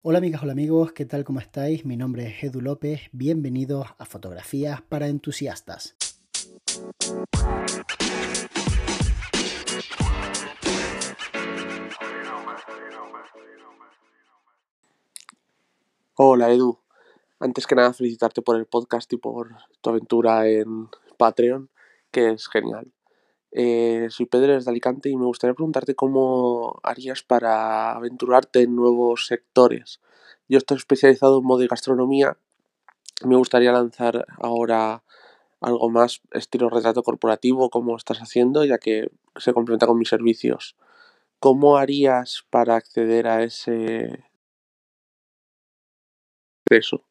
Hola amigas, hola amigos, ¿qué tal? ¿Cómo estáis? Mi nombre es Edu López, bienvenidos a Fotografías para Entusiastas. Hola Edu, antes que nada felicitarte por el podcast y por tu aventura en Patreon, que es genial. Eh, soy Pedro desde Alicante y me gustaría preguntarte cómo harías para aventurarte en nuevos sectores. Yo estoy especializado en moda y gastronomía. Me gustaría lanzar ahora algo más estilo retrato corporativo como estás haciendo, ya que se complementa con mis servicios. ¿Cómo harías para acceder a ese eso?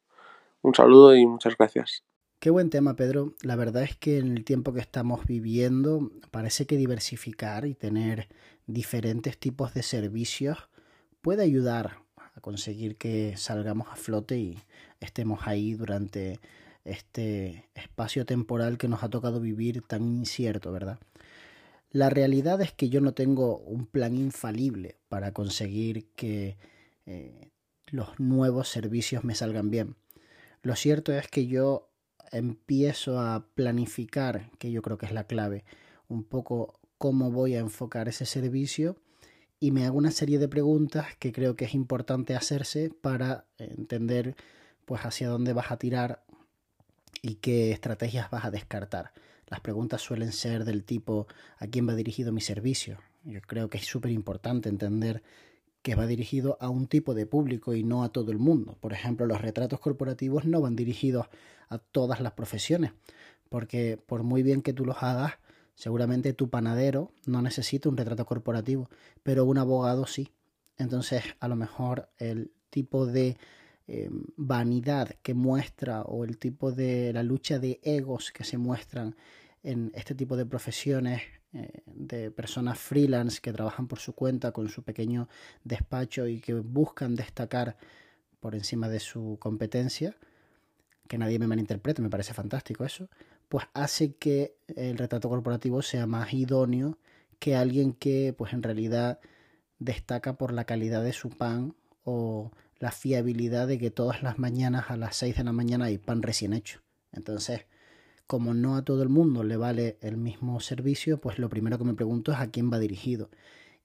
Un saludo y muchas gracias. Qué buen tema, Pedro. La verdad es que en el tiempo que estamos viviendo parece que diversificar y tener diferentes tipos de servicios puede ayudar a conseguir que salgamos a flote y estemos ahí durante este espacio temporal que nos ha tocado vivir tan incierto, ¿verdad? La realidad es que yo no tengo un plan infalible para conseguir que eh, los nuevos servicios me salgan bien. Lo cierto es que yo empiezo a planificar, que yo creo que es la clave, un poco cómo voy a enfocar ese servicio y me hago una serie de preguntas que creo que es importante hacerse para entender pues hacia dónde vas a tirar y qué estrategias vas a descartar. Las preguntas suelen ser del tipo ¿a quién va dirigido mi servicio? Yo creo que es súper importante entender que va dirigido a un tipo de público y no a todo el mundo. Por ejemplo, los retratos corporativos no van dirigidos a todas las profesiones, porque por muy bien que tú los hagas, seguramente tu panadero no necesita un retrato corporativo, pero un abogado sí. Entonces, a lo mejor el tipo de eh, vanidad que muestra o el tipo de la lucha de egos que se muestran en este tipo de profesiones de personas freelance que trabajan por su cuenta con su pequeño despacho y que buscan destacar por encima de su competencia, que nadie me malinterprete, me parece fantástico eso, pues hace que el retrato corporativo sea más idóneo que alguien que pues en realidad destaca por la calidad de su pan o la fiabilidad de que todas las mañanas a las 6 de la mañana hay pan recién hecho. Entonces, como no a todo el mundo le vale el mismo servicio, pues lo primero que me pregunto es a quién va dirigido.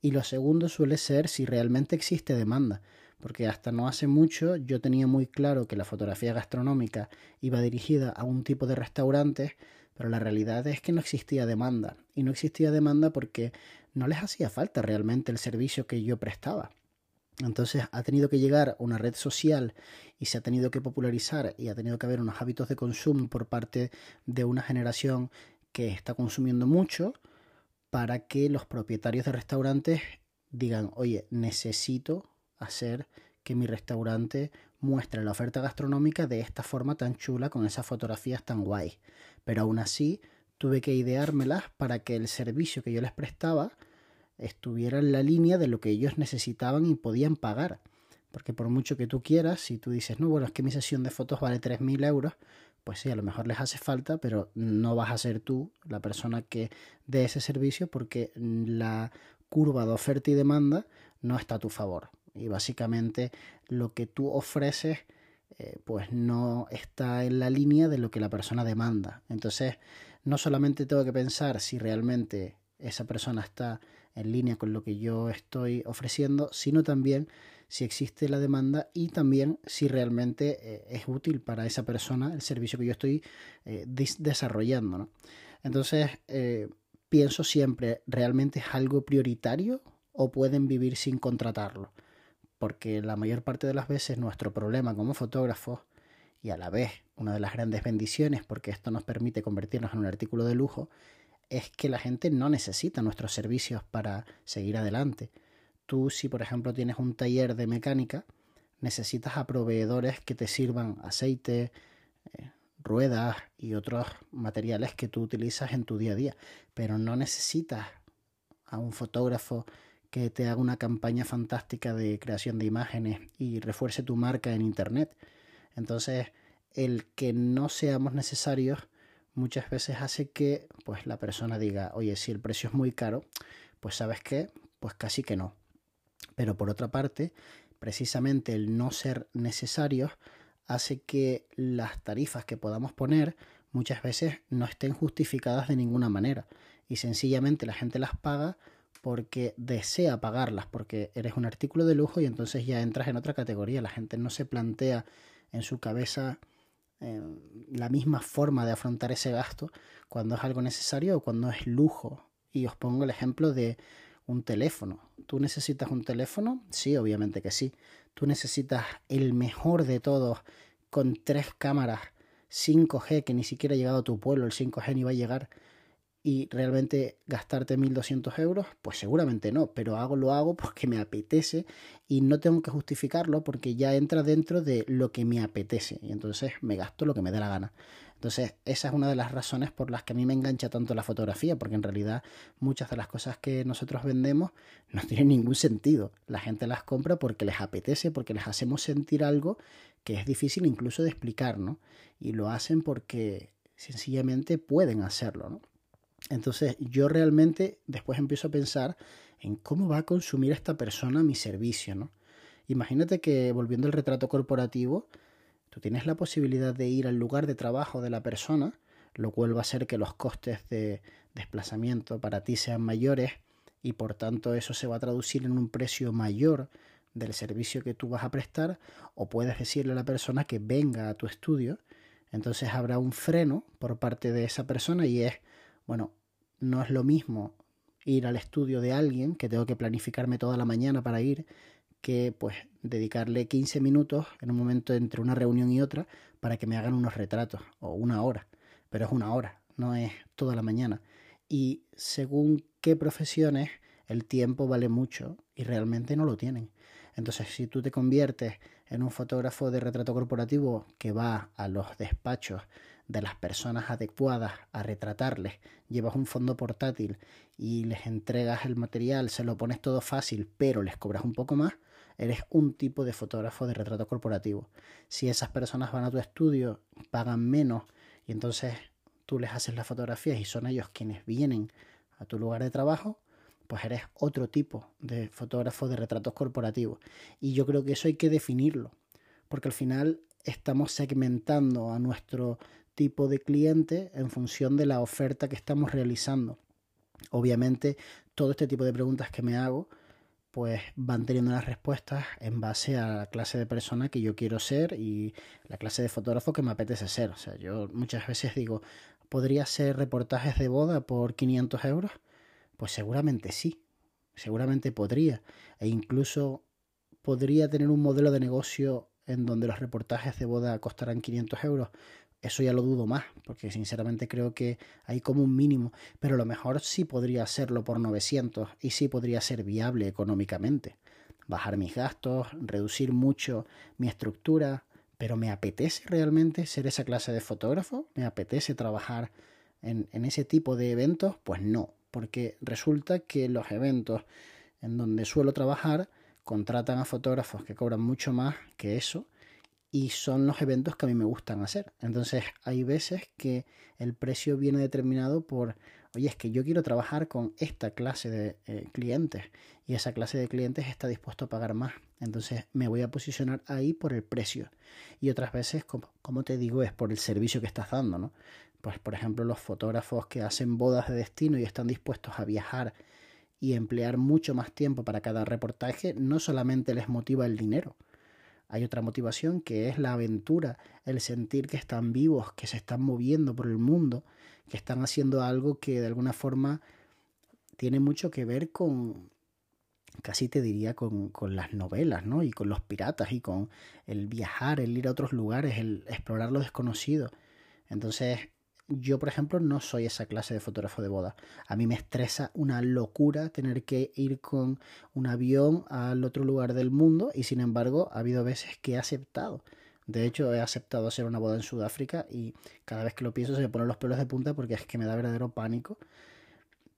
Y lo segundo suele ser si realmente existe demanda, porque hasta no hace mucho yo tenía muy claro que la fotografía gastronómica iba dirigida a un tipo de restaurantes, pero la realidad es que no existía demanda. Y no existía demanda porque no les hacía falta realmente el servicio que yo prestaba. Entonces ha tenido que llegar una red social y se ha tenido que popularizar y ha tenido que haber unos hábitos de consumo por parte de una generación que está consumiendo mucho para que los propietarios de restaurantes digan, oye, necesito hacer que mi restaurante muestre la oferta gastronómica de esta forma tan chula, con esas fotografías tan guay. Pero aún así tuve que ideármelas para que el servicio que yo les prestaba estuviera en la línea de lo que ellos necesitaban y podían pagar. Porque por mucho que tú quieras, si tú dices, no, bueno, es que mi sesión de fotos vale 3.000 euros, pues sí, a lo mejor les hace falta, pero no vas a ser tú la persona que dé ese servicio porque la curva de oferta y demanda no está a tu favor. Y básicamente lo que tú ofreces eh, pues no está en la línea de lo que la persona demanda. Entonces, no solamente tengo que pensar si realmente esa persona está en línea con lo que yo estoy ofreciendo, sino también si existe la demanda y también si realmente eh, es útil para esa persona el servicio que yo estoy eh, desarrollando. Entonces, eh, pienso siempre, ¿realmente es algo prioritario o pueden vivir sin contratarlo? Porque la mayor parte de las veces nuestro problema como fotógrafos y a la vez una de las grandes bendiciones, porque esto nos permite convertirnos en un artículo de lujo, es que la gente no necesita nuestros servicios para seguir adelante. Tú, si por ejemplo tienes un taller de mecánica, necesitas a proveedores que te sirvan aceite, eh, ruedas y otros materiales que tú utilizas en tu día a día, pero no necesitas a un fotógrafo que te haga una campaña fantástica de creación de imágenes y refuerce tu marca en Internet. Entonces, el que no seamos necesarios muchas veces hace que pues la persona diga, oye, si el precio es muy caro, pues sabes qué, pues casi que no. Pero por otra parte, precisamente el no ser necesarios hace que las tarifas que podamos poner muchas veces no estén justificadas de ninguna manera y sencillamente la gente las paga porque desea pagarlas, porque eres un artículo de lujo y entonces ya entras en otra categoría. La gente no se plantea en su cabeza eh, la misma forma de afrontar ese gasto cuando es algo necesario o cuando es lujo. Y os pongo el ejemplo de un teléfono. ¿Tú necesitas un teléfono? Sí, obviamente que sí. Tú necesitas el mejor de todos con tres cámaras 5G que ni siquiera ha llegado a tu pueblo, el 5G ni va a llegar y realmente gastarte 1.200 euros, pues seguramente no, pero hago lo hago porque me apetece y no tengo que justificarlo porque ya entra dentro de lo que me apetece y entonces me gasto lo que me dé la gana. Entonces, esa es una de las razones por las que a mí me engancha tanto la fotografía, porque en realidad muchas de las cosas que nosotros vendemos no tienen ningún sentido. La gente las compra porque les apetece, porque les hacemos sentir algo que es difícil incluso de explicar, ¿no? Y lo hacen porque sencillamente pueden hacerlo, ¿no? Entonces yo realmente después empiezo a pensar en cómo va a consumir esta persona mi servicio, ¿no? Imagínate que volviendo al retrato corporativo, tú tienes la posibilidad de ir al lugar de trabajo de la persona, lo cual va a hacer que los costes de desplazamiento para ti sean mayores y por tanto eso se va a traducir en un precio mayor del servicio que tú vas a prestar o puedes decirle a la persona que venga a tu estudio, entonces habrá un freno por parte de esa persona y es bueno, no es lo mismo ir al estudio de alguien, que tengo que planificarme toda la mañana para ir, que pues dedicarle 15 minutos en un momento entre una reunión y otra para que me hagan unos retratos o una hora, pero es una hora, no es toda la mañana. Y según qué profesiones, el tiempo vale mucho y realmente no lo tienen. Entonces, si tú te conviertes en un fotógrafo de retrato corporativo que va a los despachos de las personas adecuadas a retratarles, llevas un fondo portátil y les entregas el material, se lo pones todo fácil, pero les cobras un poco más, eres un tipo de fotógrafo de retrato corporativo. Si esas personas van a tu estudio, pagan menos y entonces tú les haces las fotografías y son ellos quienes vienen a tu lugar de trabajo, pues eres otro tipo de fotógrafo de retratos corporativos. Y yo creo que eso hay que definirlo, porque al final estamos segmentando a nuestro tipo de cliente en función de la oferta que estamos realizando. Obviamente, todo este tipo de preguntas que me hago, pues van teniendo las respuestas en base a la clase de persona que yo quiero ser y la clase de fotógrafo que me apetece ser. O sea, yo muchas veces digo, ¿podría ser reportajes de boda por 500 euros? Pues seguramente sí, seguramente podría. E incluso podría tener un modelo de negocio en donde los reportajes de boda costarán 500 euros, eso ya lo dudo más, porque sinceramente creo que hay como un mínimo, pero a lo mejor sí podría hacerlo por 900 y sí podría ser viable económicamente. Bajar mis gastos, reducir mucho mi estructura, pero ¿me apetece realmente ser esa clase de fotógrafo? ¿Me apetece trabajar en, en ese tipo de eventos? Pues no, porque resulta que los eventos en donde suelo trabajar contratan a fotógrafos que cobran mucho más que eso y son los eventos que a mí me gustan hacer. Entonces hay veces que el precio viene determinado por, oye, es que yo quiero trabajar con esta clase de eh, clientes y esa clase de clientes está dispuesto a pagar más. Entonces me voy a posicionar ahí por el precio. Y otras veces, como, como te digo, es por el servicio que estás dando, ¿no? Pues por ejemplo los fotógrafos que hacen bodas de destino y están dispuestos a viajar y emplear mucho más tiempo para cada reportaje, no solamente les motiva el dinero, hay otra motivación que es la aventura, el sentir que están vivos, que se están moviendo por el mundo, que están haciendo algo que de alguna forma tiene mucho que ver con, casi te diría, con, con, las novelas, ¿no? Y con los piratas y con el viajar, el ir a otros lugares, el explorar lo desconocido. Entonces, yo, por ejemplo, no soy esa clase de fotógrafo de boda. A mí me estresa una locura tener que ir con un avión al otro lugar del mundo y sin embargo ha habido veces que he aceptado. De hecho, he aceptado hacer una boda en Sudáfrica y cada vez que lo pienso se me ponen los pelos de punta porque es que me da verdadero pánico.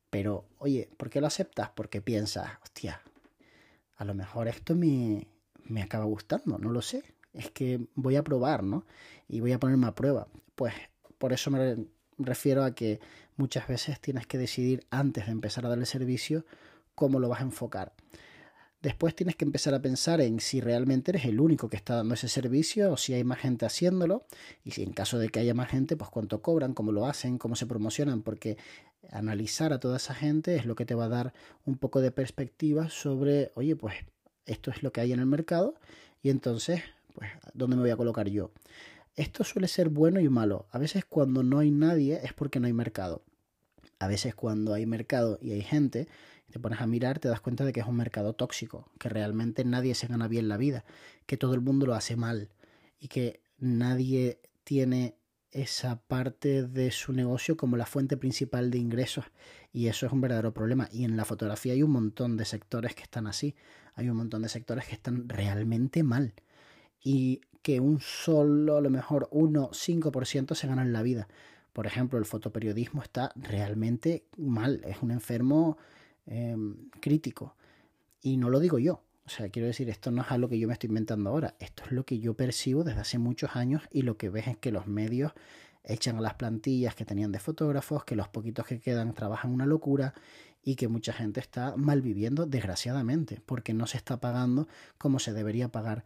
Pero, oye, ¿por qué lo aceptas? Porque piensas, hostia, a lo mejor esto me, me acaba gustando, no lo sé. Es que voy a probar, ¿no? Y voy a ponerme a prueba. Pues por eso me refiero a que muchas veces tienes que decidir antes de empezar a dar el servicio cómo lo vas a enfocar. Después tienes que empezar a pensar en si realmente eres el único que está dando ese servicio o si hay más gente haciéndolo. Y si en caso de que haya más gente, pues cuánto cobran, cómo lo hacen, cómo se promocionan, porque analizar a toda esa gente es lo que te va a dar un poco de perspectiva sobre, oye, pues esto es lo que hay en el mercado y entonces, pues, ¿dónde me voy a colocar yo? Esto suele ser bueno y malo. A veces cuando no hay nadie es porque no hay mercado. A veces cuando hay mercado y hay gente, te pones a mirar, te das cuenta de que es un mercado tóxico, que realmente nadie se gana bien la vida, que todo el mundo lo hace mal y que nadie tiene esa parte de su negocio como la fuente principal de ingresos y eso es un verdadero problema y en la fotografía hay un montón de sectores que están así hay un montón de sectores que están realmente mal y que un solo a lo mejor 1 5% se ganan la vida por ejemplo el fotoperiodismo está realmente mal es un enfermo Em, crítico. Y no lo digo yo. O sea, quiero decir, esto no es algo que yo me estoy inventando ahora. Esto es lo que yo percibo desde hace muchos años y lo que ves es que los medios echan a las plantillas que tenían de fotógrafos, que los poquitos que quedan trabajan una locura y que mucha gente está mal viviendo, desgraciadamente, porque no se está pagando como se debería pagar.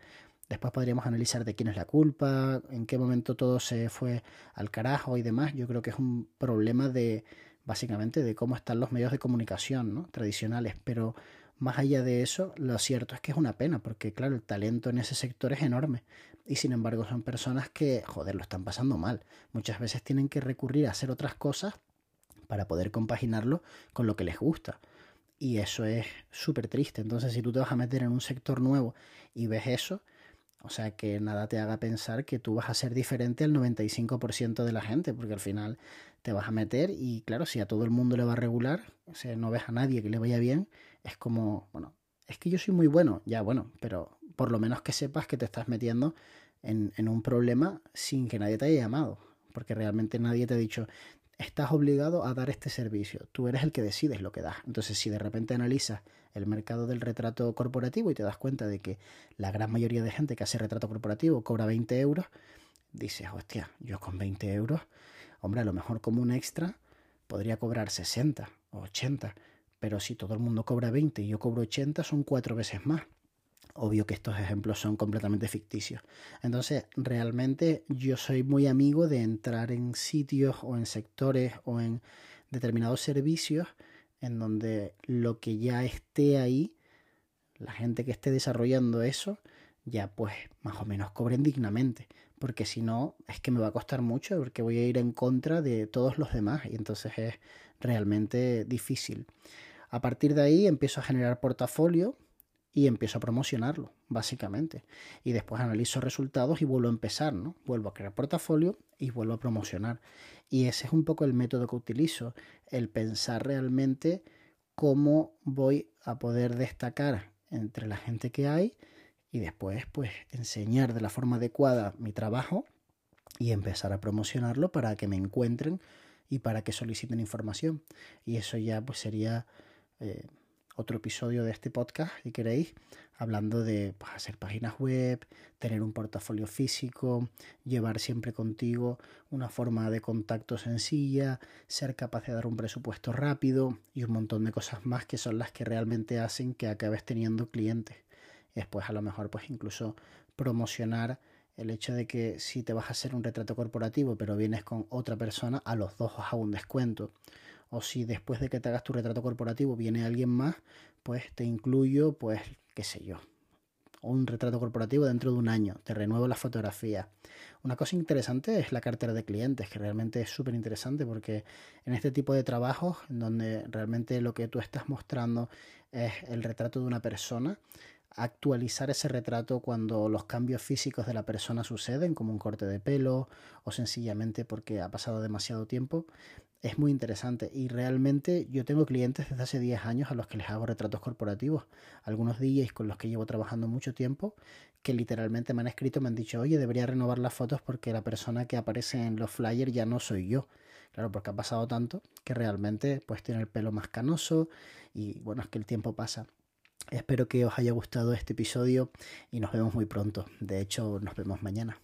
Después podríamos analizar de quién es la culpa, en qué momento todo se fue al carajo y demás. Yo creo que es un problema de, básicamente de cómo están los medios de comunicación ¿no? tradicionales, pero más allá de eso, lo cierto es que es una pena, porque claro, el talento en ese sector es enorme y sin embargo son personas que, joder, lo están pasando mal. Muchas veces tienen que recurrir a hacer otras cosas para poder compaginarlo con lo que les gusta. Y eso es súper triste. Entonces, si tú te vas a meter en un sector nuevo y ves eso, o sea, que nada te haga pensar que tú vas a ser diferente al 95% de la gente, porque al final te vas a meter y claro, si a todo el mundo le va a regular, o sea, no ves a nadie que le vaya bien, es como, bueno, es que yo soy muy bueno, ya bueno, pero por lo menos que sepas que te estás metiendo en, en un problema sin que nadie te haya llamado, porque realmente nadie te ha dicho, estás obligado a dar este servicio. Tú eres el que decides lo que das. Entonces, si de repente analizas el mercado del retrato corporativo y te das cuenta de que la gran mayoría de gente que hace retrato corporativo cobra 20 euros, dices, hostia, yo con 20 euros, hombre, a lo mejor como un extra podría cobrar 60 o 80, pero si todo el mundo cobra 20 y yo cobro 80, son cuatro veces más. Obvio que estos ejemplos son completamente ficticios. Entonces, realmente yo soy muy amigo de entrar en sitios o en sectores o en determinados servicios en donde lo que ya esté ahí, la gente que esté desarrollando eso, ya pues más o menos cobren dignamente. Porque si no, es que me va a costar mucho porque voy a ir en contra de todos los demás y entonces es realmente difícil. A partir de ahí empiezo a generar portafolio y empiezo a promocionarlo, básicamente. Y después analizo resultados y vuelvo a empezar, ¿no? Vuelvo a crear portafolio y vuelvo a promocionar. Y ese es un poco el método que utilizo, el pensar realmente cómo voy a poder destacar entre la gente que hay y después pues enseñar de la forma adecuada mi trabajo y empezar a promocionarlo para que me encuentren y para que soliciten información. Y eso ya pues sería eh, otro episodio de este podcast, si queréis, hablando de pues, hacer páginas web, tener un portafolio físico, llevar siempre contigo una forma de contacto sencilla, ser capaz de dar un presupuesto rápido y un montón de cosas más que son las que realmente hacen que acabes teniendo clientes. Después a lo mejor pues incluso promocionar el hecho de que si te vas a hacer un retrato corporativo pero vienes con otra persona, a los dos os hago un descuento o si después de que te hagas tu retrato corporativo viene alguien más, pues te incluyo, pues, qué sé yo, un retrato corporativo dentro de un año, te renuevo la fotografía. Una cosa interesante es la cartera de clientes, que realmente es súper interesante porque en este tipo de trabajos, en donde realmente lo que tú estás mostrando es el retrato de una persona, actualizar ese retrato cuando los cambios físicos de la persona suceden, como un corte de pelo o sencillamente porque ha pasado demasiado tiempo, es muy interesante y realmente yo tengo clientes desde hace 10 años a los que les hago retratos corporativos, algunos DJs con los que llevo trabajando mucho tiempo que literalmente me han escrito, me han dicho, oye, debería renovar las fotos porque la persona que aparece en los flyers ya no soy yo. Claro, porque ha pasado tanto que realmente pues tiene el pelo más canoso y bueno, es que el tiempo pasa. Espero que os haya gustado este episodio y nos vemos muy pronto. De hecho, nos vemos mañana.